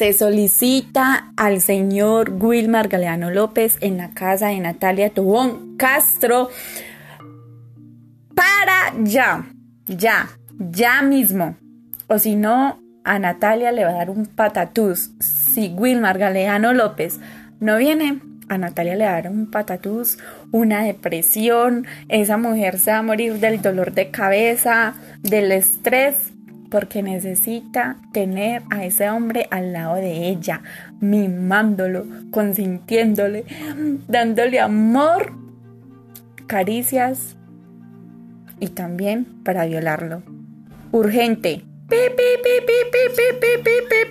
Se solicita al señor Wilmar Galeano López en la casa de Natalia Tubón Castro para ya, ya, ya mismo. O si no, a Natalia le va a dar un patatús. Si Wilmar Galeano López no viene, a Natalia le va a dar un patatús, una depresión, esa mujer se va a morir del dolor de cabeza, del estrés, porque necesita tener a ese hombre al lado de ella, mimándolo, consintiéndole, dándole amor, caricias y también para violarlo. Urgente. Pi, pi, pi,